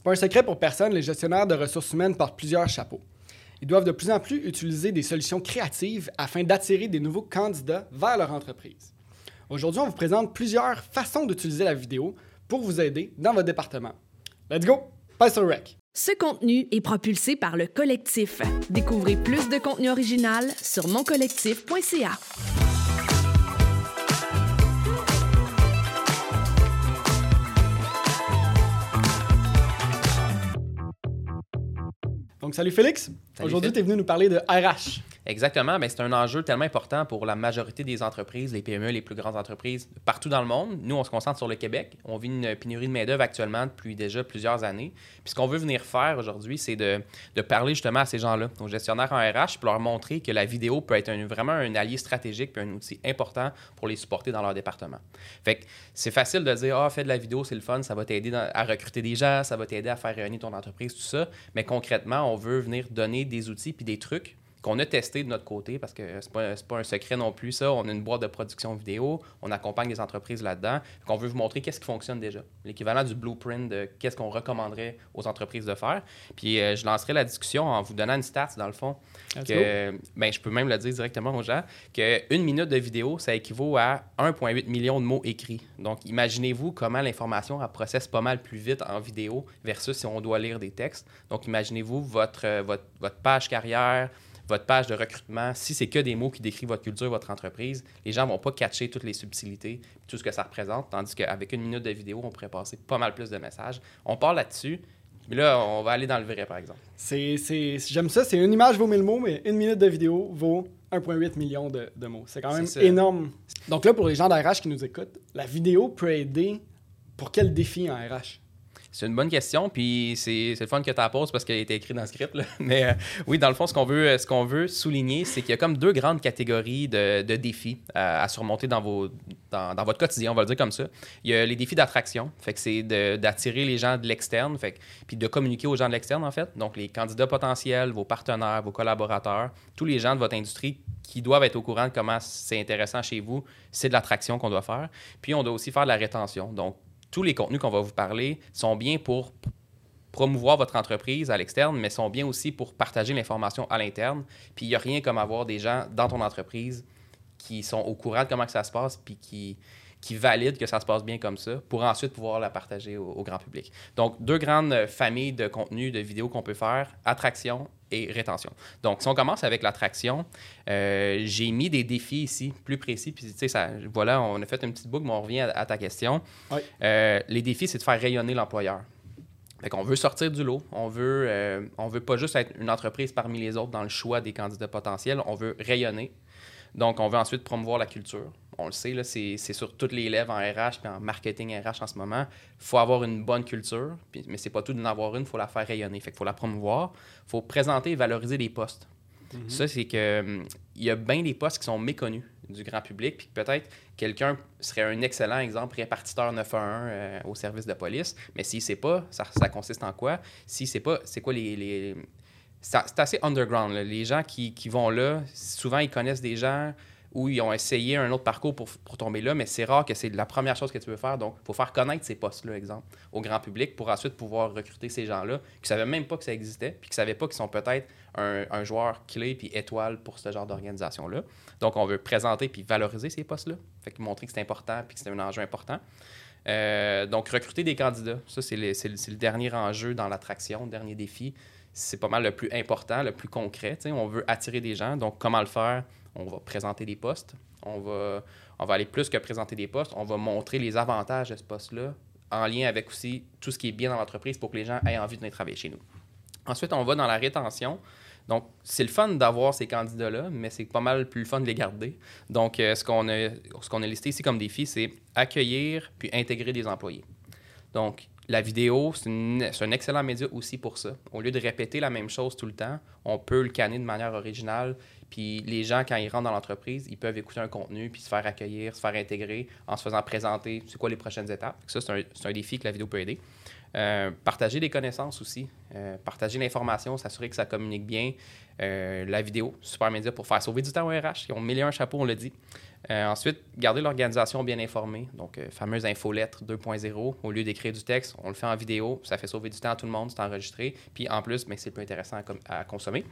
C'est pas un secret pour personne, les gestionnaires de ressources humaines portent plusieurs chapeaux. Ils doivent de plus en plus utiliser des solutions créatives afin d'attirer des nouveaux candidats vers leur entreprise. Aujourd'hui, on vous présente plusieurs façons d'utiliser la vidéo pour vous aider dans votre département. Let's go! Passe au rec! Ce contenu est propulsé par le collectif. Découvrez plus de contenu original sur moncollectif.ca. Donc, salut Félix. Aujourd'hui, tu es venu nous parler de RH. Exactement. Ben, c'est un enjeu tellement important pour la majorité des entreprises, les PME, les plus grandes entreprises, partout dans le monde. Nous, on se concentre sur le Québec. On vit une pénurie de main-d'œuvre actuellement depuis déjà plusieurs années. Puis ce qu'on veut venir faire aujourd'hui, c'est de, de, parler justement à ces gens-là, aux gestionnaires en RH, pour leur montrer que la vidéo peut être vraiment un allié stratégique puis un outil important pour les supporter dans leur département. Fait que c'est facile de dire Ah, fais de la vidéo, c'est le fun, ça va t'aider à recruter des gens, ça va t'aider à faire réunir ton entreprise, tout ça. Mais concrètement, on veut venir donner des outils puis des trucs qu'on a testé de notre côté, parce que c'est pas, pas un secret non plus, ça. On a une boîte de production vidéo, on accompagne les entreprises là-dedans. On veut vous montrer qu'est-ce qui fonctionne déjà. L'équivalent du blueprint de qu'est-ce qu'on recommanderait aux entreprises de faire. Puis euh, je lancerai la discussion en vous donnant une stat, dans le fond. Que, ben, je peux même le dire directement aux gens, qu'une minute de vidéo, ça équivaut à 1,8 million de mots écrits. Donc, imaginez-vous comment l'information processe pas mal plus vite en vidéo versus si on doit lire des textes. Donc, imaginez-vous votre, euh, votre, votre page carrière, votre page de recrutement, si c'est que des mots qui décrivent votre culture, votre entreprise, les gens ne vont pas catcher toutes les subtilités, tout ce que ça représente, tandis qu'avec une minute de vidéo, on pourrait passer pas mal plus de messages. On parle là-dessus, mais là, on va aller dans le vrai, par exemple. C'est, J'aime ça, c'est une image vaut 1000 mots, mais une minute de vidéo vaut 1,8 million de, de, mots. C'est quand même énorme. Donc là, pour les gens d'RH qui nous écoutent, la vidéo peut aider pour quel défi en RH? C'est une bonne question, puis c'est le fun que tu poses parce qu'elle a été écrite dans le script. Mais euh, oui, dans le fond, ce qu'on veut, ce qu'on veut souligner, c'est qu'il y a comme deux grandes catégories de, défis à, surmonter dans, votre quotidien, on va le dire comme ça. Il y a les défis d'attraction, que c'est d'attirer les gens de l'externe, fait puis de communiquer aux gens de l'externe, en fait. Donc, les candidats potentiels, vos partenaires, vos collaborateurs, tous les gens de votre industrie qui doivent être au courant de comment c'est intéressant chez vous, c'est de l'attraction qu'on doit faire. Puis, on doit aussi faire de la rétention. Tous les contenus qu'on va vous parler sont bien pour promouvoir votre entreprise à l'externe, mais sont bien aussi pour partager l'information à l'interne. Puis il n'y a rien comme avoir des gens dans ton entreprise qui sont au courant de comment ça se passe, puis qui, qui valident que ça se passe bien comme ça, pour ensuite pouvoir la partager au, grand public. Donc, deux grandes familles de contenus, de vidéos qu'on peut faire, attraction et rétention. Donc, si on commence avec l'attraction, euh, j'ai mis des défis ici plus précis. Puis, tu sais, voilà, on a fait une petite boucle, mais on revient à, ta question. Euh, les défis, c'est de faire rayonner l'employeur. Fait qu'on veut sortir du lot. On veut, euh, on veut pas juste être une entreprise parmi les autres dans le choix des candidats potentiels. On veut rayonner. Donc, on veut ensuite promouvoir la culture. On le sait, c'est sur toutes les lèvres en RH et en marketing RH en ce moment. Il faut avoir une bonne culture, puis, mais c'est pas tout d'en avoir une, il faut la faire rayonner. Fait qu'il faut la promouvoir. Il faut présenter et valoriser les postes. Mhm. Ça, c'est que hum, il y a bien des postes qui sont méconnus du grand public, puis peut-être quelqu'un serait un excellent exemple répartiteur 911 euh, au service de police, mais s'il ne sait pas, ça, ça, consiste en quoi? S'il ne sait pas, c'est quoi les, les c'est assez underground. Les gens qui, qui, vont là, souvent, ils connaissent des gens ou ils ont essayé un autre parcours pour, tomber là, mais c'est rare que c'est la première chose que tu veux faire. Donc, il faut faire connaître ces postes-là, exemple, au grand public pour ensuite pouvoir recruter ces gens-là qui ne savaient même pas que ça existait, puis qui ne savaient pas qu'ils sont peut-être un, joueur clé puis étoile pour ce genre d'organisation-là. Donc, on veut présenter puis valoriser ces postes-là, montrer que c'est important puis que c'est un enjeu important. Euh, donc, recruter des candidats, ça, c'est le, le, dernier enjeu dans l'attraction, le dernier défi c'est pas mal le plus important, le plus concret. On veut attirer des gens. Donc, comment le faire? On va présenter des postes. On va, aller plus que présenter des postes. On va montrer les avantages de ce poste-là en lien avec aussi tout ce qui est bien dans l'entreprise pour que les gens aient envie de venir travailler chez nous. Ensuite, on va dans la rétention. Donc, c'est le fun d'avoir ces candidats-là, mais c'est pas mal plus le fun de les garder. Donc, euh, ce qu'on a, ce qu'on a listé ici comme défi, c'est accueillir puis intégrer des employés. Donc, la vidéo, c'est un excellent média aussi pour ça. Au lieu de répéter la même chose tout le temps, on peut le canner de manière originale. Puis les gens, quand ils rentrent dans l'entreprise, ils peuvent écouter un contenu, puis se faire accueillir, se faire intégrer en se faisant présenter c'est quoi les prochaines étapes. Ça, c'est un, défi que la vidéo peut aider. Euh, partager des connaissances aussi. Euh, partager l'information, s'assurer que ça communique bien. Euh, la vidéo, super média pour faire sauver du temps au RH. Ils ont mille un chapeaux, on l'a dit. ensuite, garder l'organisation bien informée. Donc, fameuse infolettre 2.0. Au lieu d'écrire du texte, on le fait en vidéo. Ça fait sauver du temps à tout le monde, c'est enregistré. Puis en plus, ben, c'est plus intéressant à, consommer.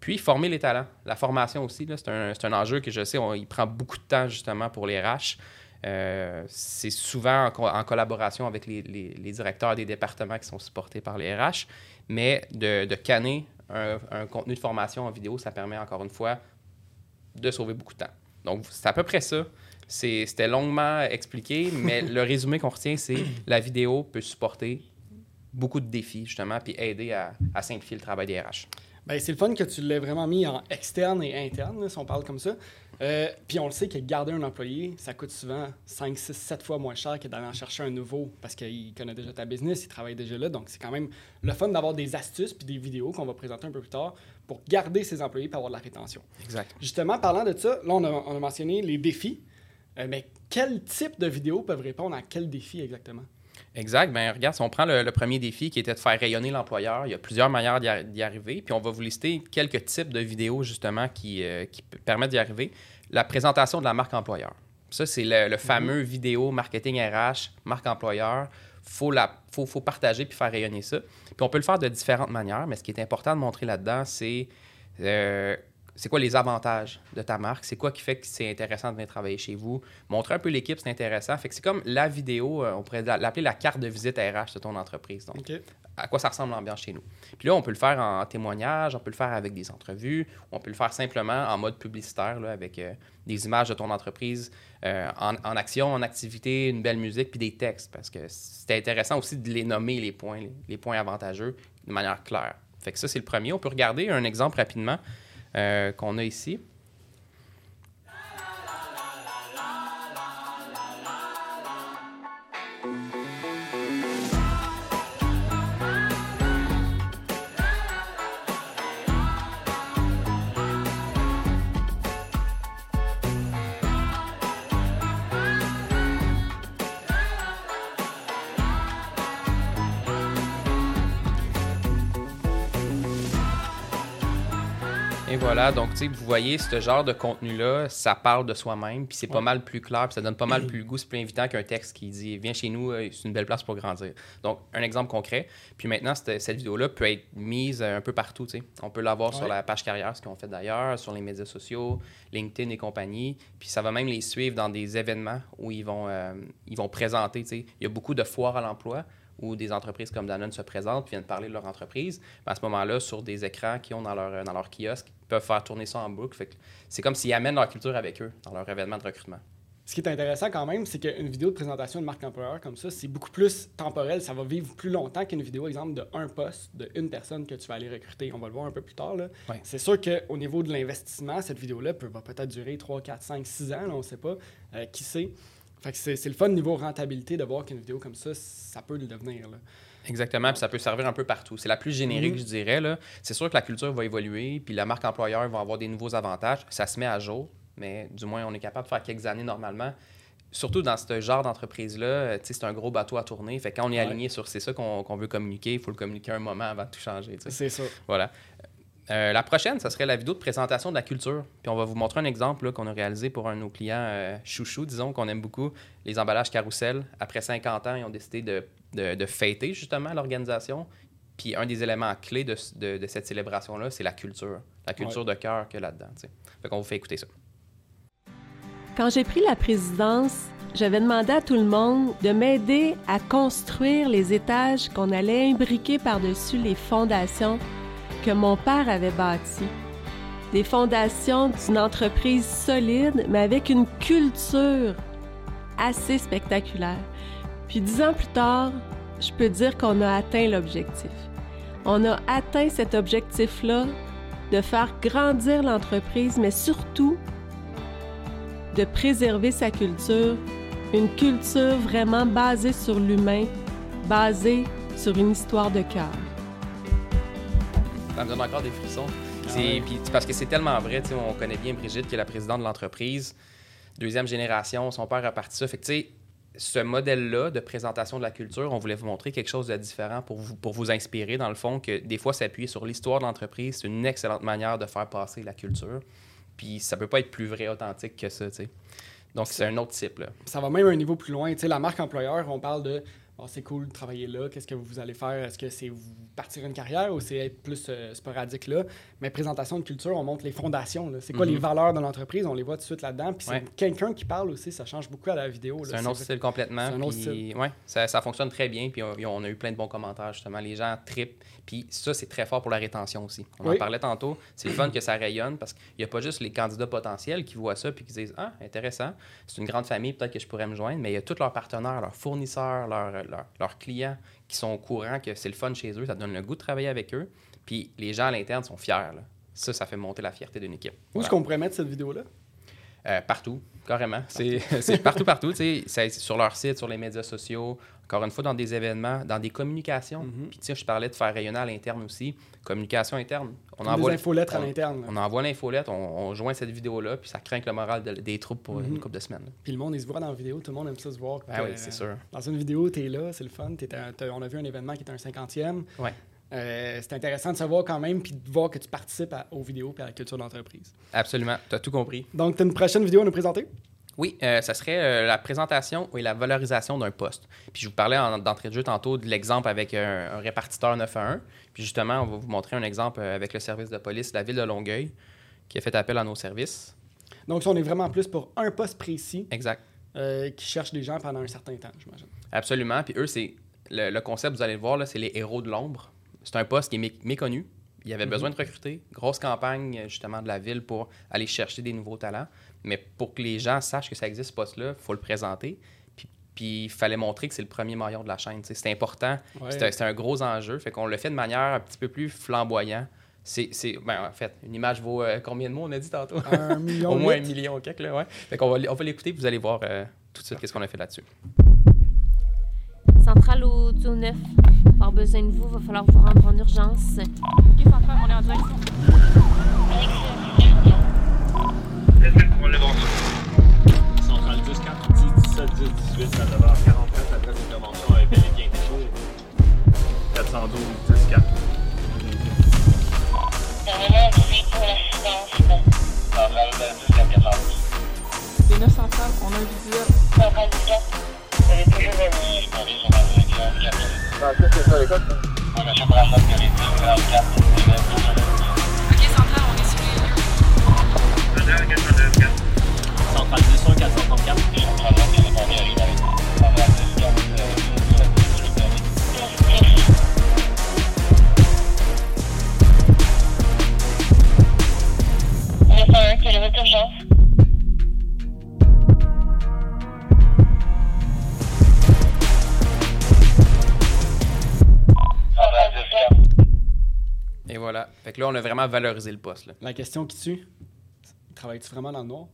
Puis, former les talents. La formation aussi, c'est un, un, enjeu que je sais, il prend beaucoup de temps justement pour les RH. Euh, c'est souvent en, collaboration avec les, directeurs des départements qui sont supportés par les RH, mais de, canner un, contenu de formation en vidéo, ça permet encore une fois de sauver beaucoup de temps. Donc, c'est à peu près ça. C'était longuement expliqué, mais le résumé qu'on retient, c'est la vidéo peut supporter beaucoup de défis, justement, puis aider à, à simplifier le travail des RH. Ben, c'est le fun que tu l'aies vraiment mis en externe et interne, si on parle comme ça. Euh, puis on le sait que garder un employé, ça coûte souvent 5, 6, 7 fois moins cher que d'aller en chercher un nouveau parce qu'il connaît déjà ta business, il travaille déjà là. Donc c'est quand même le fun d'avoir des astuces puis des vidéos qu'on va présenter un peu plus tard pour garder ses employés et avoir de la rétention. Exact. Justement, parlant de ça, là on a, mentionné les défis. Euh, mais quel type de vidéos peuvent répondre à quel défi exactement? Exact. Bien, regarde, si on prend le, premier défi qui était de faire rayonner l'employeur, il y a plusieurs manières d'y arriver. Puis on va vous lister quelques types de vidéos, justement, qui, euh, qui permettent d'y arriver. La présentation de la marque employeur. Ça, c'est le, mhm. fameux vidéo marketing RH, marque employeur. Il faut, la, faut, faut partager puis faire rayonner ça. Puis on peut le faire de différentes manières, mais ce qui est important de montrer là-dedans, c'est euh, c'est quoi les avantages de ta marque, c'est quoi qui fait que c'est intéressant de venir travailler chez vous? Montrer un peu l'équipe, c'est intéressant. Fait que c'est comme la vidéo, euh, on pourrait l'appeler la carte de visite RH de ton entreprise. Donc, à quoi ça ressemble l'ambiance chez nous? Puis là, on peut le faire en témoignage, on peut le faire avec des entrevues, on peut le faire simplement en mode publicitaire, là, avec euh, des images de ton entreprise euh, en, action, en activité, une belle musique, puis des textes, parce que c'est intéressant aussi de les nommer, les points, les points avantageux, de manière claire. Fait que ça, c'est le premier. On peut regarder un exemple rapidement. Euh, qu'on a ici. Voilà, donc tu sais, vous voyez, ce genre de contenu-là, ça parle de soi-même, puis c'est pas mal plus clair, puis ça donne pas mal plus le goût, c'est plus invitant qu'un texte qui dit Viens chez nous, euh, c'est une belle place pour grandir. Donc, un exemple concret. Puis maintenant, cette, cette vidéo-là peut être mise un peu partout, tu sais. On peut l'avoir sur la page carrière, ce qu'on fait d'ailleurs, sur les médias sociaux, LinkedIn et compagnie. Puis ça va même les suivre dans des événements où ils vont, euh, ils vont présenter, tu sais. Il y a beaucoup de foires à l'emploi où des entreprises comme Danone se présentent, viennent parler de leur entreprise, ben, à ce moment-là, sur des écrans qu'ils ont dans leur, dans leur kiosque, ils peuvent faire tourner ça en boucle. c'est comme s'ils amènent leur culture avec eux dans leur événement de recrutement. Ce qui est intéressant quand même, c'est qu'une vidéo de présentation de marque employeur comme ça, c'est beaucoup plus temporel. Ça va vivre plus longtemps qu'une vidéo, exemple, de un poste, de une personne que tu vas aller recruter. On va le voir un peu plus tard. C'est sûr qu'au niveau de l'investissement, cette vidéo-là peut, va peut-être durer 3, 4, 5, 6 ans, on ne sait pas. Euh, qui sait? C'est, le fun niveau rentabilité de voir qu'une vidéo comme ça, ça peut le devenir. Exactement, puis ça peut servir un peu partout. C'est la plus générique, mhm. je dirais. C'est sûr que la culture va évoluer, puis la marque employeur va avoir des nouveaux avantages. Ça se met à jour, mais du moins, on est capable de faire quelques années normalement. Surtout dans ce genre d'entreprise-là, c'est un gros bateau à tourner. Fait quand on est aligné sur c'est ça qu'on, veut communiquer, il faut le communiquer un moment avant de tout changer. C'est ça. Voilà. Euh, la prochaine, ça serait la vidéo de présentation de la culture. Puis on va vous montrer un exemple qu'on a réalisé pour un de nos clients euh, chouchou, disons, qu'on aime beaucoup, les emballages carousel. Après 50 ans, ils ont décidé de, de, fêter justement l'organisation. Puis un des éléments clés de, de, cette célébration-là, c'est la culture. La culture de cœur qu'il y a là-dedans. Fait qu'on vous fait écouter ça. Quand j'ai pris la présidence, j'avais demandé à tout le monde de m'aider à construire les étages qu'on allait imbriquer par-dessus les fondations que mon père avait bâti. Des fondations d'une entreprise solide, mais avec une culture assez spectaculaire. Puis dix ans plus tard, je peux dire qu'on a atteint l'objectif. On a atteint cet objectif-là de faire grandir l'entreprise, mais surtout de préserver sa culture, une culture vraiment basée sur l'humain, basée sur une histoire de cœur ça me donne encore des frissons. Ah parce que c'est tellement vrai, on connaît bien Brigitte qui est la présidente de l'entreprise, deuxième génération, son père a parti ça. Fait que, ce modèle-là de présentation de la culture, on voulait vous montrer quelque chose de différent pour vous, pour vous inspirer, dans le fond, que des fois, s'appuyer sur l'histoire de l'entreprise, c'est une excellente manière de faire passer la culture. Puis ça peut pas être plus vrai, authentique que ça, tu sais. Donc, c'est un autre type, là. Ça va même un niveau plus loin. Tu sais, la marque employeur, on parle de Bon, c'est cool de travailler là. Qu'est-ce que vous allez faire? Est-ce que c'est vous partir une carrière ou c'est être plus euh, sporadique là? Mais présentation de culture, on montre les fondations. C'est quoi Mhm. les valeurs de l'entreprise? On les voit tout de suite là-dedans. Puis Ouais. c'est quelqu'un qui parle aussi, ça change beaucoup à la vidéo. C'est un autre style complètement. c'est un autre puis, ouais, ça, ça fonctionne très bien. Puis on, on a eu plein de bons commentaires, justement. Les gens tripent. Puis ça, c'est très fort pour la rétention aussi. On Oui. en parlait tantôt. C'est le fun que ça rayonne parce qu'il n'y a pas juste les candidats potentiels qui voient ça puis qui disent Ah, intéressant, c'est une grande famille, peut-être que je pourrais me joindre. Mais il y a tous leurs partenaires, leurs fournisseurs, leurs, leurs, leurs clients qui sont au courant que c'est le fun chez eux. Ça donne le goût de travailler avec eux. Puis les gens à l'interne sont fiers. là. Ça, ça fait monter la fierté d'une équipe. Où Voilà. est-ce qu'on pourrait mettre cette vidéo-là? Euh, partout, carrément. C'est partout, partout. tu sais. C'est sur leur site, sur les médias sociaux, encore une fois, dans des événements, dans des communications. Mhm. Puis, tu sais, je parlais de faire rayonner à l'interne aussi. Communication interne. On Des envoie, infolettres à l'interne. on envoie l'infolette, on, on joint cette vidéo-là, puis ça craint le moral de- des troupes pour Mhm. une couple de semaines. là. Puis le monde, il se voit dans la vidéo. Tout le monde aime ça se voir. Ben que, oui, c'est sûr. Dans une vidéo, tu es là, c'est le fun. un- t'as- on a vu un événement qui était un 50e. Ouais. Euh, c'est intéressant de savoir quand même, puis de voir que tu participes à- aux vidéos et à la culture d'entreprise. Absolument. Tu as tout compris. Donc, tu as une prochaine vidéo à nous présenter? Oui, euh, ça serait euh, la présentation et la valorisation d'un poste. Puis je vous parlais en- d'entrée de jeu tantôt de l'exemple avec un, un répartiteur 9 à 1. Puis justement, on va vous montrer un exemple euh, avec le service de police de la ville de Longueuil qui a fait appel à nos services. Donc, ça, on est vraiment plus pour un poste précis Exact. euh, qui cherche des gens pendant un certain temps, j'imagine. Absolument. Puis eux, c'est le, le concept, vous allez le voir, là, c'est les héros de l'ombre. C'est un poste qui est mé- méconnu. Il y avait Mhm. besoin de recruter. Grosse campagne, euh, justement, de la ville pour aller chercher des nouveaux talents. Mais pour que les gens sachent que ça existe, ce poste-là, il faut le présenter. Puis- il fallait montrer que c'est le premier maillon de la chaîne. C'était important. Ouais. C'était un gros enjeu. Fait qu'on le fait de manière un petit peu plus flamboyant. C'est, c'est- ben, en fait, une image vaut euh, combien de mots, on a dit tantôt? Un million. Au moins un million quelque, là, ouais. Fait qu'on va, on va l'écouter, vous allez voir euh, tout de suite qu'est-ce qu'on a fait là-dessus. Centrale au Dio 9. Avoir besoin de vous, va falloir vous rendre en urgence. Ok, centrale, on est en direction. Centrale 10, 4, 10, 17, 10, 18, à 9h44, l'adresse d'intervention est bel et bien échouée. 412, 10, 4. Centrale 10, 4, 412. Les 9 centrales, on a un visuel. Ok, centrale, on est sur les lieux. Centrale 10, 1, 434. Voilà. Fait que là, on a vraiment valorisé le poste. Là. La question qui tue, travailles-tu vraiment dans le noir?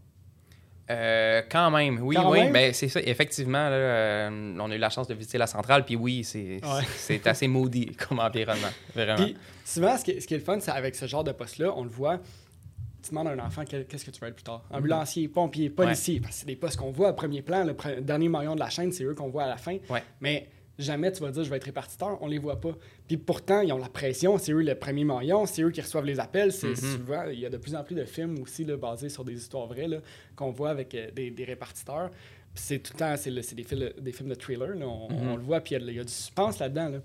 Euh, quand même, oui, Quand oui. même? Ben, c'est ça. Effectivement, là, euh, on a eu la chance de visiter la centrale, puis oui, c'est Ouais. assez maudit comme environnement. Vraiment. Puis souvent, ce qui, est, ce qui est le fun, c'est avec ce genre de poste-là, on le voit. Tu demandes à un enfant qu'est-ce que tu veux être plus tard? Ambulancier, pompier, policier. Parce que c'est des postes qu'on voit à premier plan. Le dernier maillon de la chaîne, c'est eux qu'on voit à la fin. Ouais. Mais jamais tu vas dire je vais être répartiteur. On les voit pas. Puis pourtant, ils ont la pression. C'est eux le premier maillon. C'est eux qui reçoivent les appels. C'est Mhm. souvent. Il y a de plus en plus de films aussi là, basés sur des histoires vraies qu'on voit avec euh, des, des répartiteurs. Puis c'est tout le temps, c'est des, films, des films de thriller. là. On, on le voit, puis il y a y, du suspense là-dedans. là.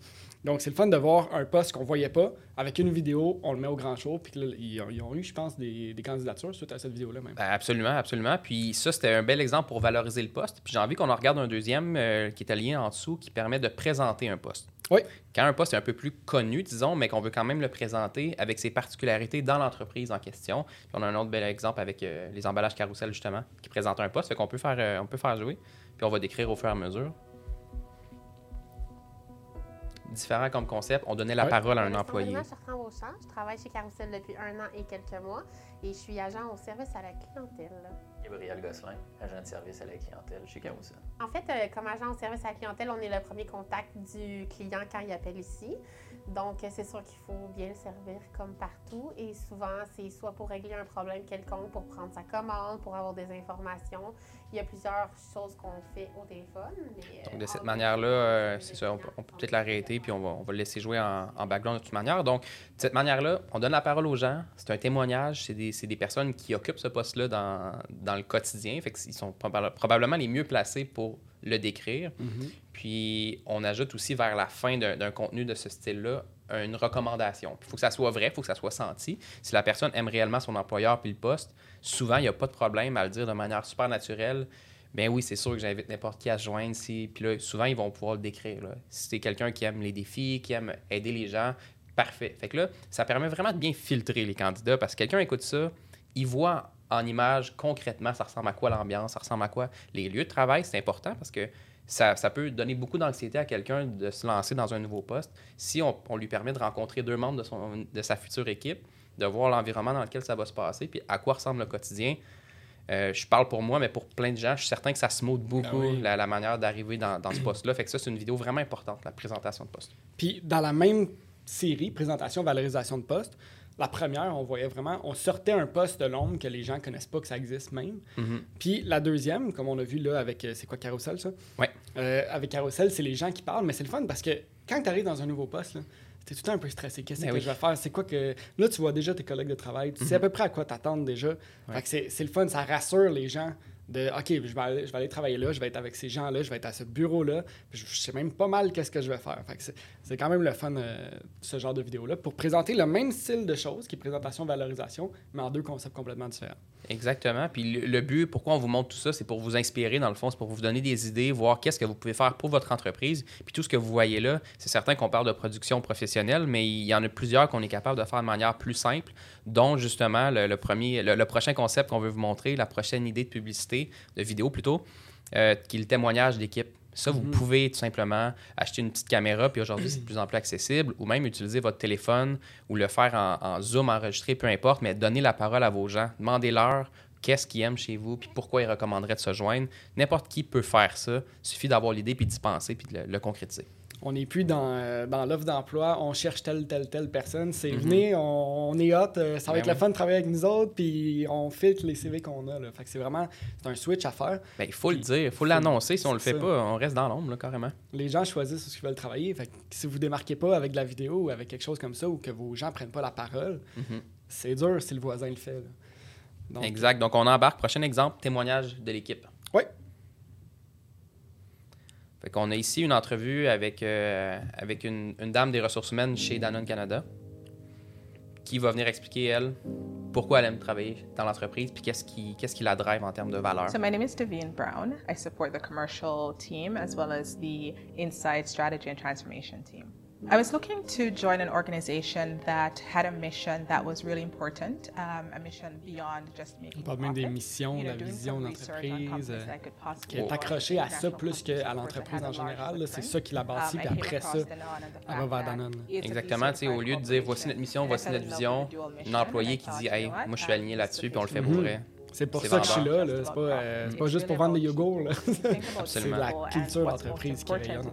Donc, c'est le fun de voir un poste qu'on voyait pas. Avec une vidéo, on le met au grand show. Puis là, ils, ont, ils ont eu, je pense, des, des candidatures suite à cette vidéo-là même. Ben, absolument, absolument. Puis ça, c'était un bel exemple pour valoriser le poste. Puis j'ai envie qu'on en regarde un deuxième euh, qui est allié en dessous, qui permet de présenter un poste. Oui. Quand un poste est un peu plus connu, disons, mais qu'on veut quand même le présenter avec ses particularités dans l'entreprise en question. Puis on a un autre bel exemple avec euh, les emballages carousel, justement, qui présente un poste. Fait qu'on peut faire, euh, on peut faire jouer. Puis on va décrire au fur et à mesure. Différent comme concept, on donnait la Ouais. parole à un Je employé. m'appelle Bertrand Beauchamp. Je travaille chez Carousel depuis un an et quelques mois et je suis agent au service à la clientèle. Gabriel Gosselin, agent de service à la clientèle chez Carousel. En fait, euh, comme agent de service à la clientèle, on est le premier contact du client quand il appelle ici. Donc, c'est sûr qu'il faut bien le servir comme partout. Et souvent, c'est soit pour régler un problème quelconque, pour prendre sa commande, pour avoir des informations. Il y a plusieurs choses qu'on fait au téléphone. mais, euh, Donc, de cette manière-là, euh, c'est ça, on peut, peut-être l'arrêter, puis on va, on va le laisser jouer en, en background de toute manière. Donc, de cette manière-là, on donne la parole aux gens, c'est un témoignage, c'est des, c'est des personnes qui occupent ce poste-là dans, dans le quotidien, fait qu'ils sont proba- probablement les mieux placés pour le décrire. Puis, on ajoute aussi vers la fin d'un contenu de ce style-là une recommandation. Il faut que ça soit vrai, il faut que ça soit senti. Si la personne aime réellement son employeur puis le poste, souvent, il n'y a pas de problème à le dire de manière super naturelle. Ben oui, c'est sûr que j'invite n'importe qui à se joindre. Si... Puis là, souvent, ils vont pouvoir le décrire. Si c'est quelqu'un qui aime les défis, qui aime aider les gens, parfait. Fait que là, ça permet vraiment de bien filtrer les candidats parce que quelqu'un écoute ça, il voit en image concrètement ça ressemble à quoi l'ambiance, ça ressemble à quoi les lieux de travail. C'est important parce que ça, ça peut donner beaucoup d'anxiété à quelqu'un de se lancer dans un nouveau poste. Si on, on lui permet de rencontrer deux membres de, son, de sa future équipe, de voir l'environnement dans lequel ça va se passer, puis à quoi ressemble le quotidien. Euh, je parle pour moi, mais pour plein de gens, je suis certain que ça se motive beaucoup Ah oui. la, la manière d'arriver dans, dans ce poste-là. Fait que ça, c'est une vidéo vraiment importante, la présentation de poste. Puis dans la même série, présentation, valorisation de poste, la première, on voyait vraiment, on sortait un poste de l'ombre que les gens connaissent pas que ça existe même. Mhm. Puis la deuxième, comme on a vu là avec, euh, c'est quoi Carousel ça? Ouais. Euh, avec Carousel, c'est les gens qui parlent, mais c'est le fun parce que quand tu arrives dans un nouveau poste, là, t'es tout le temps un peu stressé. Qu'est-ce Ben que oui. je vais faire? C'est quoi que. Là, tu vois déjà tes collègues de travail, tu sais à peu près à quoi t'attendre déjà. Fait que c'est c'est le fun, ça rassure les gens de OK, je vais, aller, travailler là, je vais être avec ces gens-là, je vais être à ce bureau-là, je, je sais même pas mal qu'est-ce que je vais faire. C'est quand même le fun, euh, ce genre de vidéo-là, pour présenter le même style de choses, qui est présentation-valorisation, mais en deux concepts complètement différents. Exactement. Puis le, but, pourquoi on vous montre tout ça, c'est pour vous inspirer, dans le fond, c'est pour vous donner des idées, voir qu'est-ce que vous pouvez faire pour votre entreprise. Puis tout ce que vous voyez là, c'est certain qu'on parle de production professionnelle, mais il y en a plusieurs qu'on est capable de faire de manière plus simple, dont justement le, premier, le prochain concept qu'on veut vous montrer, la prochaine idée de publicité, de vidéo plutôt, euh, qui est le témoignage d'équipe. Ça, vous pouvez tout simplement acheter une petite caméra, puis aujourd'hui, c'est de plus en plus accessible, ou même utiliser votre téléphone ou le faire en, en zoom enregistré, peu importe, mais donner la parole à vos gens. Demandez-leur qu'est-ce qu'ils aiment chez vous, puis pourquoi ils recommanderaient de se joindre. N'importe qui peut faire ça. Il suffit d'avoir l'idée, puis d'y penser, puis de le, le concrétiser. On n'est plus dans, euh, dans l'offre d'emploi, on cherche telle, telle, telle personne. C'est Mhm. venez, on, on est hot, euh, ça va Ben être le fun de travailler avec nous autres, puis on filtre les CV qu'on a. Là. Fait que c'est vraiment c'est un switch à faire. Ben, il faut le dire, il faut l'annoncer. Si on le fait ça. pas, on reste dans l'ombre, carrément. Les gens choisissent ce qu'ils veulent travailler. Fait que si vous démarquez pas avec de la vidéo ou avec quelque chose comme ça, ou que vos gens prennent pas la parole, Mhm. c'est dur si le voisin le fait. là. Donc, Exact. Donc, on embarque. Prochain exemple, témoignage de l'équipe. Oui. Fait qu'on a ici une entrevue avec, euh, une, dame des ressources humaines chez Danone Canada qui va venir expliquer, elle, pourquoi elle aime travailler dans l'entreprise puis qu'est-ce qui, qu'est-ce qui la drive en termes de valeur. So my name is Davine Brown. I support the commercial team as well as the inside strategy and transformation team. I was looking to join an organization that had a mission that was really important, um, a mission beyond just making On parle même des missions, la vision some de research on l'entreprise, companies euh, qui est accrochée à ça plus qu'à l'entreprise en général. C'est ça qui la bâtit, Um, puis après ça, elle va vers Danone. Exactement, tu sais, au lieu de dire voici notre mission, voici notre vision, une employée qui dit Hey, moi je suis aligné là-dessus, puis on le fait pour Mhm. vrai. C'est pour ça que je suis vendeur. là. là. C'est pas, euh, pas juste pour vendre des yogourts. c'est la culture d'entreprise qui rayonne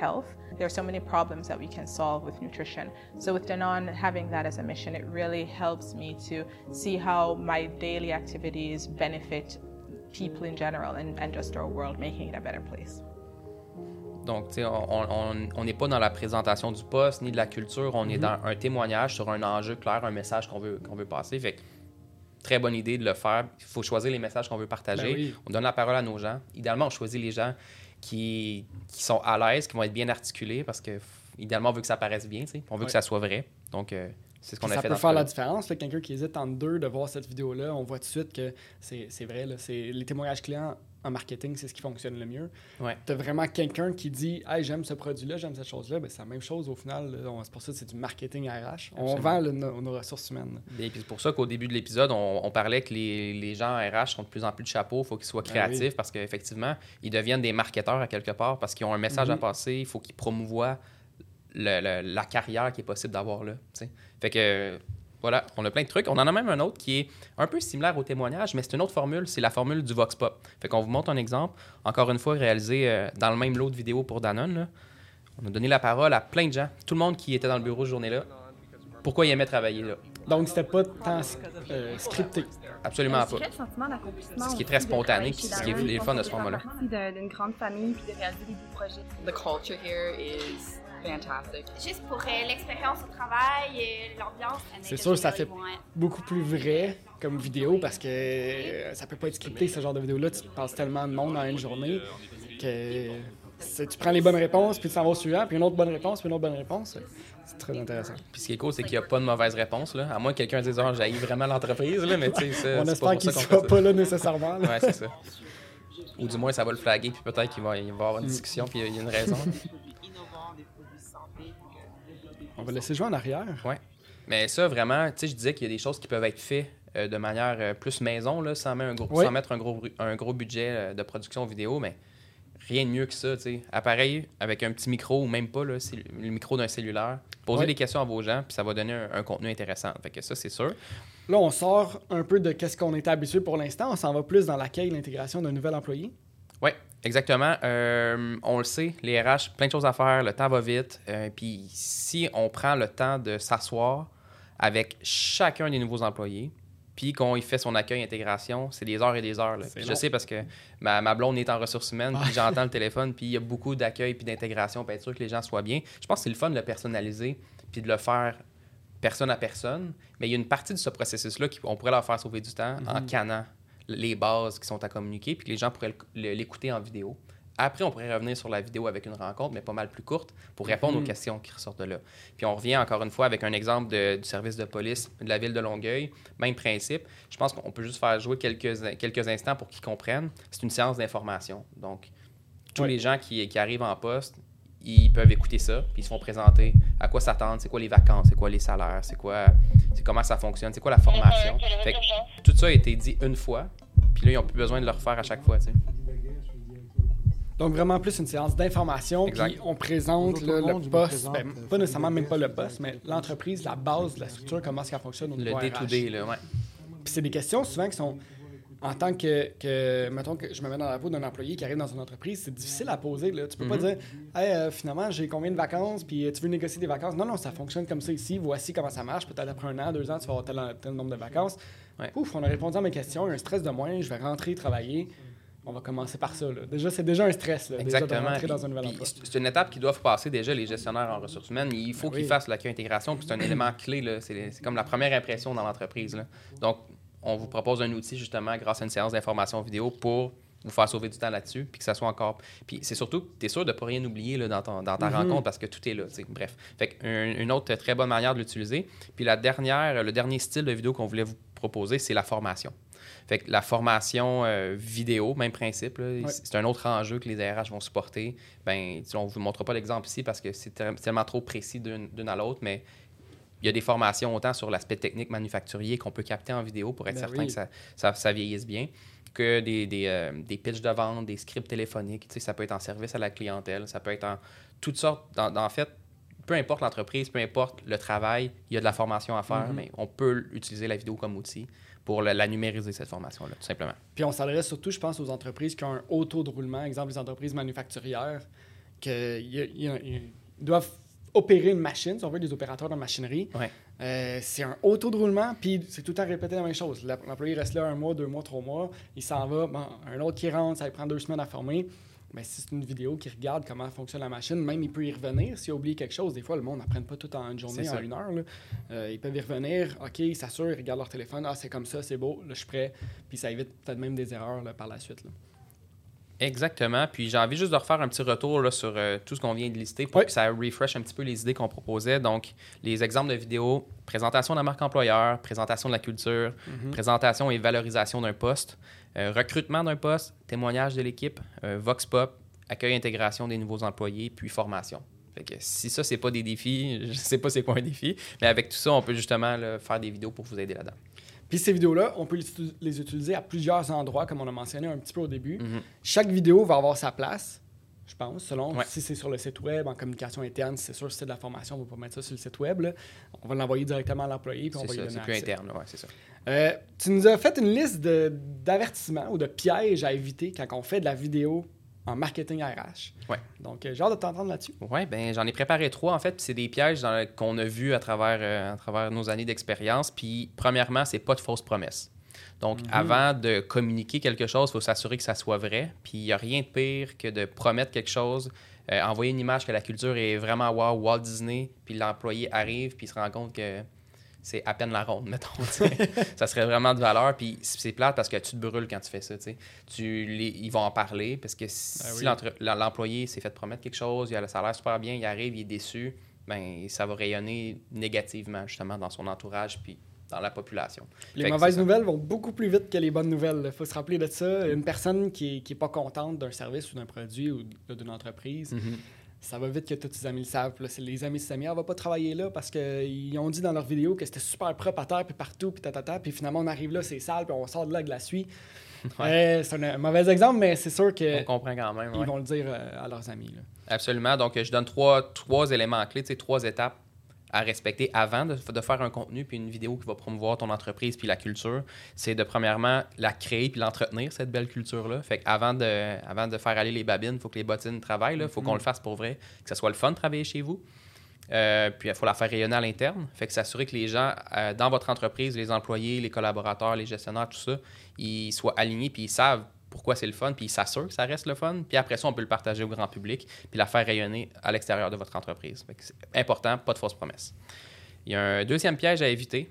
health. There are so many problems that we can solve with nutrition. So with Danone having that as a mission, it really helps me to see how my daily activities benefit people in general and, and just our world, making it a better place. Donc, tu sais, on n'est pas dans la présentation du poste ni de la culture, on est dans un témoignage sur un enjeu clair, un message qu'on veut, qu'on veut passer. Fait que, très bonne idée de le faire. Il faut choisir les messages qu'on veut partager. Ben oui. On donne la parole à nos gens. Idéalement, on choisit les gens qui, qui sont à l'aise, qui vont être bien articulés parce que, idéalement, on veut que ça paraisse bien. On veut Ouais. que ça soit vrai. Donc, euh, c'est ce qu'on a ça fait peut dans ce faire la différence. Quelqu'un qui hésite entre deux de voir cette vidéo-là, on voit tout de suite que c'est vrai. là, Les témoignages clients en marketing, c'est ce qui fonctionne le mieux. Ouais. Tu as vraiment quelqu'un qui dit Hey, j'aime ce produit-là, j'aime cette chose-là. Ben, c'est la même chose au final. C'est pour ça que c'est du marketing RH. On vend le- nos, nos ressources humaines. Et puis c'est pour ça qu'au début de l'épisode, on, on parlait que les, les gens RH sont de plus en plus de chapeaux. Il faut qu'ils soient Ben créatifs oui. parce qu'effectivement, ils deviennent des marketeurs à quelque part parce qu'ils ont un message à Mhm. passer. Il faut qu'ils promouvoient le- le- la carrière qui est possible d'avoir là. Fait que Voilà, on a plein de trucs. On en a même un autre qui est un peu similaire au témoignage, mais c'est une autre formule, c'est la formule du Vox Pop. Fait qu'on vous montre un exemple, encore une fois réalisé euh, dans le même lot de vidéos pour Danone. là. On a donné la parole à plein de gens, tout le monde qui était dans le bureau ce journée-là. Pourquoi ils aimaient travailler là? Donc, c'était pas tant euh, scripté. Absolument pas. Ce qui est très spontané, puis ce qui est le fun de ce moment-là. faire partie d'un- d'une grande famille puis de réaliser des beaux projets. The culture here is fantastic. Juste pour euh, l'expérience au travail et l'ambiance. C'est sûr, ça fait beaucoup plus vrai comme vidéo parce que euh, ça peut pas être scripté, ce genre de vidéo-là. Tu passes tellement de monde dans une journée que tu prends les bonnes réponses, puis tu s'en vas au suivant, puis une autre bonne réponse, puis une autre bonne réponse. C'est très intéressant. Puis ce qui est cool, c'est qu'il n'y a pas de mauvaise réponse. Là. À moins que quelqu'un dise Ah, j'haïs vraiment l'entreprise, là, mais tu sais, ça, On c'est espère qu'il sera fait pas là nécessairement. là. Ouais, c'est ça. Ou du moins, ça va le flaguer, puis peut-être qu'il va, il va y avoir une discussion, puis il y a une raison. On va laisser jouer en arrière. Ouais. Mais ça, vraiment, tu sais, je disais qu'il y a des choses qui peuvent être faites euh, de manière euh, plus maison, là, sans, mettre un gros, Oui. sans mettre un gros, un gros budget euh, de production vidéo, mais rien de mieux que ça, tu sais. Appareil avec un petit micro ou même pas, là, c'est le micro d'un cellulaire. Posez des questions à vos gens, puis ça va donner un, un contenu intéressant. Fait que ça, c'est sûr. Là, on sort un peu de qu'est-ce qu'on était habitué pour l'instant. On s'en va plus dans l'accueil, l'intégration d'un nouvel employé. Oui, exactement. Euh, on le sait, les RH, plein de choses à faire, le temps va vite. euh, Puis si on prend le temps de s'asseoir avec chacun des nouveaux employés, puis qu'on y fait son accueil intégration, c'est des heures et des heures. là. C'est Puis Je sais parce que ma, ma blonde est en ressources humaines, puis j'entends le téléphone, puis il y a beaucoup d'accueil puis d'intégration pour être sûr que les gens soient bien. Je pense que c'est le fun de le personnaliser, puis de le faire personne à personne. Mais il y a une partie de ce processus-là qu'on pourrait leur faire sauver du temps en Mhm. Les bases qui sont à communiquer, puis que les gens pourraient l'écouter en vidéo. Après, on pourrait revenir sur la vidéo avec une rencontre, mais pas mal plus courte, pour répondre Mhm. aux questions qui ressortent de là. Puis on revient encore une fois avec un exemple de- du service de police de la ville de Longueuil. Même principe. Je pense qu'on peut juste faire jouer quelques, quelques instants pour qu'ils comprennent. C'est une séance d'information. Donc, tous les gens qui, qui arrivent en poste, ils peuvent écouter ça, puis ils se font présenter à quoi s'attendre, c'est quoi les vacances, c'est quoi les salaires, c'est quoi, c'est comment ça fonctionne, c'est quoi la formation? Fait que tout ça a été dit une fois, puis là, ils n'ont plus besoin de le refaire à chaque fois. tu sais. Donc, vraiment plus une séance d'information. Puis on présente là, le monde, le poste. présente, ben, euh, pas nécessairement même pas le poste, mais l'entreprise, la base de la structure, comment est-ce qu'elle fonctionne au Le niveau day-to-day, RH. là, ouais. Puis c'est des questions souvent qui sont. En tant que, que, mettons que je me mets dans la peau d'un employé qui arrive dans une entreprise, c'est difficile à poser. Là. Tu peux pas Mhm. dire, hey, euh, finalement, j'ai combien de vacances, puis euh, tu veux négocier des vacances? Non, non, ça fonctionne comme ça ici. Voici comment ça marche. Peut-être après un an, deux ans, tu vas avoir tel, tel nombre de vacances. Ouais. Ouf, on a répondu à mes questions. Un stress de moins. Je vais rentrer travailler. On va commencer par ça. Là. Déjà, c'est déjà un stress. Là, déjà de Exactement. dans un c'est une étape qu'ils doivent passer déjà, les gestionnaires en ressources humaines. Il faut Ben qu'ils fassent l'accueil intégration, puis c'est un élément clé. C'est comme la première impression dans l'entreprise. Donc, on vous propose un outil, justement, grâce à une séance d'information vidéo pour vous faire sauver du temps là-dessus, puis que ça soit encore... Puis c'est surtout que tu es sûr de ne pas rien oublier là, dans, ton- dans ta Mhm. rencontre parce que tout est là. Bref. Fait une autre très bonne manière de l'utiliser. Puis la dernière, le dernier style de vidéo qu'on voulait vous proposer, c'est la formation. Fait que la formation euh, vidéo, même principe, c'est un autre enjeu que les RH vont supporter. Ben, on ne vous montre pas l'exemple ici parce que c'est te- tellement trop précis d'une d'une à l'autre, mais il y a des formations autant sur l'aspect technique manufacturier qu'on peut capter en vidéo pour être Ben certain oui. que ça, ça, ça vieillisse bien, que des, des, euh, des pitchs de vente, des scripts téléphoniques. Tu sais, ça peut être en service à la clientèle, ça peut être en toutes sortes. en fait, peu importe l'entreprise, peu importe le travail, il y a de la formation à faire, Mhm. mais on peut utiliser la vidéo comme outil pour la, la numériser, cette formation-là, tout simplement. Puis on s'adresse surtout, je pense, aux entreprises qui ont un haut taux de roulement, exemple les entreprises manufacturières, qu'ils doivent opérer une machine, si on veut, des opérateurs de machinerie. Ouais. Euh, c'est un haut taux de roulement, puis c'est tout le temps répété la même chose. L'em- L'employé reste là un mois, deux mois, trois mois, il s'en va, bon, un autre qui rentre, ça lui prend deux semaines à former. Mais si c'est une vidéo qui regarde comment fonctionne la machine, même il peut y revenir s'il a oublié quelque chose. Des fois, le monde n'apprenne pas tout en une journée, en une heure. là. Euh, ils peuvent y revenir, OK, ils s'assurent, ils regardent leur téléphone, ah, c'est comme ça, c'est beau, là, je suis prêt. Puis ça évite peut-être même des erreurs là, par la suite. là. Exactement. Puis j'ai envie juste de refaire un petit retour là, sur euh, tout ce qu'on vient de lister pour Oui. que ça refresh un petit peu les idées qu'on proposait. Donc, les exemples de vidéos, présentation de la marque employeur, présentation de la culture, Mhm. présentation et valorisation d'un poste, euh, recrutement d'un poste, témoignage de l'équipe, euh, Vox Pop, accueil et intégration des nouveaux employés, puis formation. Fait que si ça, c'est pas des défis, je sais pas c'est quoi un défi, mais avec tout ça, on peut justement là, faire des vidéos pour vous aider là-dedans. Puis ces vidéos-là, on peut les utiliser à plusieurs endroits, comme on a mentionné un petit peu au début. Mhm. Chaque vidéo va avoir sa place. je pense. Selon Ouais. si c'est sur le site web, en communication interne, c'est sûr, si c'est de la formation, on ne va pas mettre ça sur le site web. là. On va l'envoyer directement à l'employé, puis on va lui ça, donner c'est plus interne, ouais, c'est ça. Euh, tu nous as fait une liste d'avertissements ou de pièges à éviter quand on fait de la vidéo en marketing RH. Ouais. Donc, euh, j'ai hâte de t'entendre là-dessus. Oui, ben j'en ai préparé trois en fait, puis c'est des pièges qu'on a vus à travers, euh, à travers nos années d'expérience. Puis premièrement, c'est pas de fausses promesses. Donc Mhm. avant de communiquer quelque chose, il faut s'assurer que ça soit vrai. Puis il n'y a rien de pire que de promettre quelque chose, euh, envoyer une image que la culture est vraiment wow, Walt Disney, puis l'employé arrive, puis il se rend compte que c'est à peine la ronde, mettons. ça serait vraiment de valeur. Puis c'est plate parce que tu te brûles quand tu fais ça. tu sais. Tu, les- ils vont en parler parce que si Ben oui. l'employé s'est fait promettre quelque chose, il a, ça a l'air super bien, il arrive, il est déçu, ben, ça va rayonner négativement justement dans son entourage puis dans la population. Les Fait mauvaises nouvelles vont beaucoup plus vite que les bonnes nouvelles. Il faut se rappeler de ça. Une personne qui n'est qui est pas contente d'un service ou d'un produit ou d'une entreprise, Mhm. Ça va vite que tous ses amis le savent. Puis là, c'est les amis de ses amis, on va pas travailler là parce qu'ils ont dit dans leur vidéo que c'était super propre à terre, puis partout, puis tatata. Puis finalement, on arrive là, c'est sale, puis on sort de là avec de la suie. Ouais, c'est un, mauvais exemple, mais c'est sûr On qu'ils comprend quand même. ouais. vont le dire euh, à leurs amis. là. Absolument. Donc, euh, je donne trois, trois éléments clés, trois étapes à respecter avant de, de faire un contenu puis une vidéo qui va promouvoir ton entreprise puis la culture. C'est de, premièrement, la créer puis l'entretenir, cette belle culture-là. Fait qu'avant de, avant de faire aller les babines, il faut que les bottines travaillent. Il faut qu'on le fasse pour vrai, que ça soit le fun de travailler chez vous. Euh, puis il faut la faire rayonner à l'interne. Fait que s'assurer que les gens euh, dans votre entreprise, les employés, les collaborateurs, les gestionnaires, tout ça, ils soient alignés puis ils savent pourquoi c'est le fun, puis ils s'assurent que ça reste le fun. Puis après ça, on peut le partager au grand public, puis la faire rayonner à l'extérieur de votre entreprise. C'est important, pas de fausses promesses. Il y a un deuxième piège à éviter,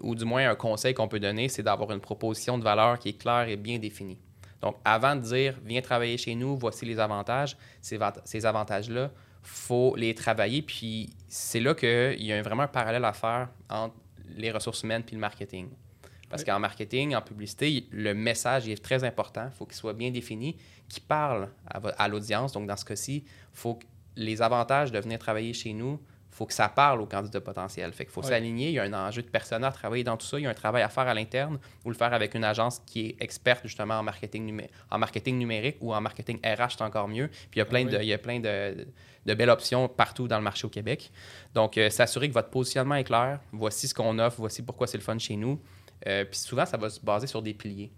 ou du moins un conseil qu'on peut donner, c'est d'avoir une proposition de valeur qui est claire et bien définie. Donc, avant de dire viens travailler chez nous, voici les avantages, ces, vant- ces avantages-là, faut les travailler. Puis c'est là qu'il y a vraiment un parallèle à faire entre les ressources humaines puis le marketing. Parce Oui. qu'en marketing, en publicité, le message est très important. Il faut qu'il soit bien défini, qu'il parle à, l'audience. Donc, dans ce cas-ci, il faut que les avantages de venir travailler chez nous, il faut que ça parle aux candidats potentiels. Fait qu'il faut s'aligner. Il y a un enjeu de personnel à travailler dans tout ça. Il y a un travail à faire à l'interne ou le faire avec une agence qui est experte justement en marketing, numé- en marketing numérique ou en marketing RH, c'est encore mieux. Puis il y a plein, Ah oui. de, il y a plein de, de belles options partout dans le marché au Québec. Donc, euh, s'assurer que votre positionnement est clair. Voici ce qu'on offre, voici pourquoi c'est le fun chez nous. Euh, puis souvent, ça va se baser sur des piliers.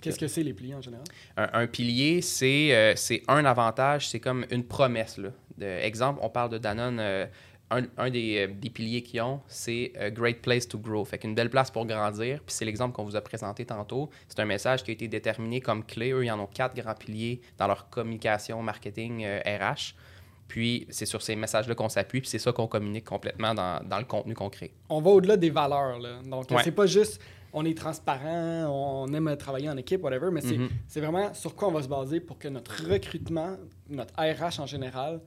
Qu'est-ce que c'est les plis en général? Un, un pilier, c'est euh, c'est un avantage, c'est comme une promesse. Là. De, exemple, on parle de Danone. euh, un, un des, des piliers qu'ils ont, c'est euh, Great Place to Grow. Fait qu'une belle place pour grandir. Puis c'est l'exemple qu'on vous a présenté tantôt. C'est un message qui a été déterminé comme clé. Eux, ils en ont quatre grands piliers dans leur communication, marketing, euh, RH. Puis c'est sur ces messages-là qu'on s'appuie. Puis c'est ça qu'on communique complètement dans, dans le contenu qu'on crée. On va au-delà des valeurs. Là. Donc, Ouais. c'est pas juste on est transparent, on aime travailler en équipe, whatever, mais c'est c'est vraiment sur quoi on va se baser pour que notre recrutement, notre RH en général,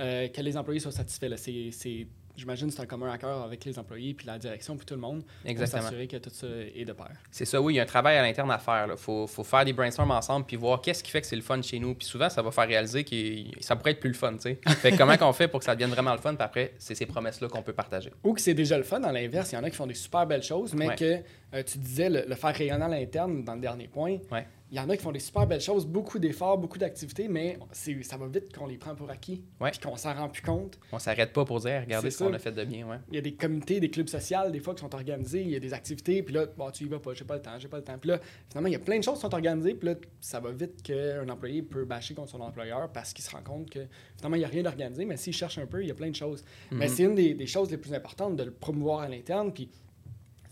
euh, que les employés soient satisfaits. là. C'est- c'est- J'imagine que c'est un commun accord avec les employés, puis la direction, puis tout le monde, Exactement. pour s'assurer que tout ça est de pair. C'est ça, oui, il y a un travail à l'interne à faire. Il faut, faut faire des brainstorms ensemble puis voir qu'est-ce qui fait que c'est le fun chez nous. Puis souvent, ça va faire réaliser que ça pourrait être plus le fun. tu sais. Fait que comment qu'on fait pour que ça devienne vraiment le fun? Puis après, c'est ces promesses-là qu'on peut partager. Ou que c'est déjà le fun, à l'inverse, il y en a qui font des super belles choses, mais Ouais. que euh, tu disais le, le faire rayonner à l'interne dans le dernier point. Ouais. Il y en a qui font des super belles choses, beaucoup d'efforts, beaucoup d'activités, mais ça va vite qu'on les prend pour acquis, Ouais. puis qu'on s'en rend plus compte. On s'arrête pas pour dire, regardez ce qu'on a fait de bien. Ouais. Il y a des comités, des clubs sociaux, des fois, qui sont organisés, il y a des activités, puis là, bon, tu y vas pas, j'ai pas le temps, j'ai pas le temps. Puis là, finalement, il y a plein de choses qui sont organisées, puis là, ça va vite qu'un employé peut bâcher contre son employeur parce qu'il se rend compte que finalement, il n'y a rien d'organisé, mais s'il cherche un peu, il y a plein de choses. Mais Mhm. c'est une des, des choses les plus importantes de le promouvoir à l'interne, puis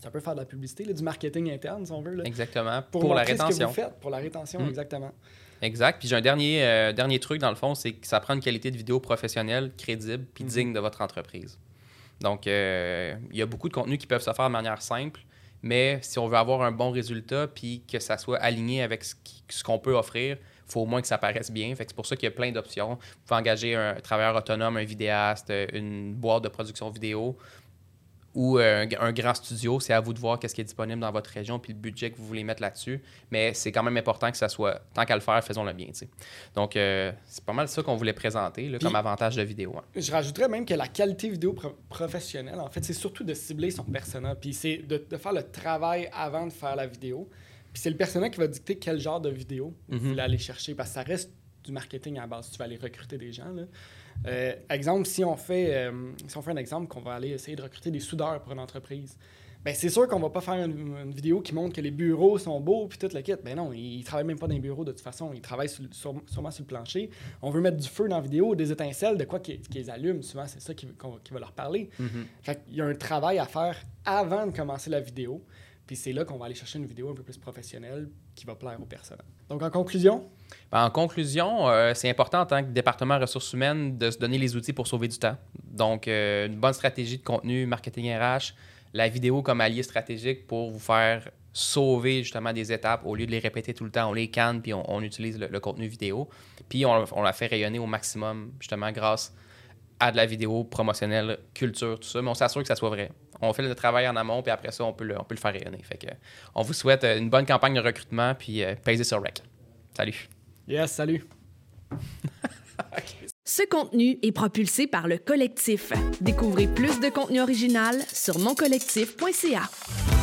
ça peut faire de la publicité, là, du marketing interne, si on veut. Là, Exactement. Pour, la montrer ce que rétention. vous faites, pour la rétention, Mhm. exactement. Exact. Puis j'ai un dernier, euh, dernier truc, dans le fond, c'est que ça prend une qualité de vidéo professionnelle, crédible, puis Mhm. digne de votre entreprise. Donc, euh, il y a beaucoup de contenus qui peuvent se faire de manière simple, mais si on veut avoir un bon résultat, puis que ça soit aligné avec ce qu'on peut offrir, il faut au moins que ça paraisse bien. Fait c'est pour ça qu'il y a plein d'options. Vous pouvez engager un travailleur autonome, un vidéaste, une boîte de production vidéo ou euh, un, un grand studio. C'est à vous de voir qu'est-ce qui est disponible dans votre région puis le budget que vous voulez mettre là-dessus. Mais c'est quand même important que ça soit, tant qu'à le faire, faisons-le bien. tu sais. Donc, euh, c'est pas mal ça qu'on voulait présenter là, Puis- comme avantage de vidéo. hein. Je rajouterais même que la qualité vidéo pro- professionnelle, en fait, c'est surtout de cibler son personnel. Puis c'est de, de faire le travail avant de faire la vidéo. Puis c'est le personnel qui va dicter quel genre de vidéo vous Mhm. voulez aller chercher. Parce que ça reste du marketing à la base. Tu vas aller recruter des gens. Là. Euh, exemple, si on, fait, euh, si on fait un exemple qu'on va aller essayer de recruter des soudeurs pour une entreprise, ben c'est sûr qu'on va pas faire une, une vidéo qui montre que les bureaux sont beaux puis tout le kit. Ben non, ils, ils travaillent même pas dans les bureaux de toute façon. Ils travaillent sur- sur- sûrement sur le plancher. On veut mettre du feu dans la vidéo, des étincelles, de quoi qu'ils allument. Souvent, c'est ça qui, va leur parler. Mhm. Fait qu'il y a un travail à faire avant de commencer la vidéo. Puis c'est là qu'on va aller chercher une vidéo un peu plus professionnelle qui va plaire aux personnes. Donc, en conclusion, en conclusion, euh, c'est important en tant que département ressources humaines de se donner les outils pour sauver du temps. Donc, euh, une bonne stratégie de contenu, marketing RH, la vidéo comme allié stratégique pour vous faire sauver justement des étapes au lieu de les répéter tout le temps. On les canne puis on, utilise le, contenu vidéo. Puis on, la fait rayonner au maximum justement grâce à de la vidéo promotionnelle, culture, tout ça. Mais on s'assure que ça soit vrai. On fait le travail en amont puis après ça, on peut le, on peut le faire rayonner. On vous souhaite une bonne campagne de recrutement puis euh, sur REC. Salut. Yes, salut. Ce contenu est propulsé par le collectif. Découvrez plus de contenu original sur moncollectif.ca.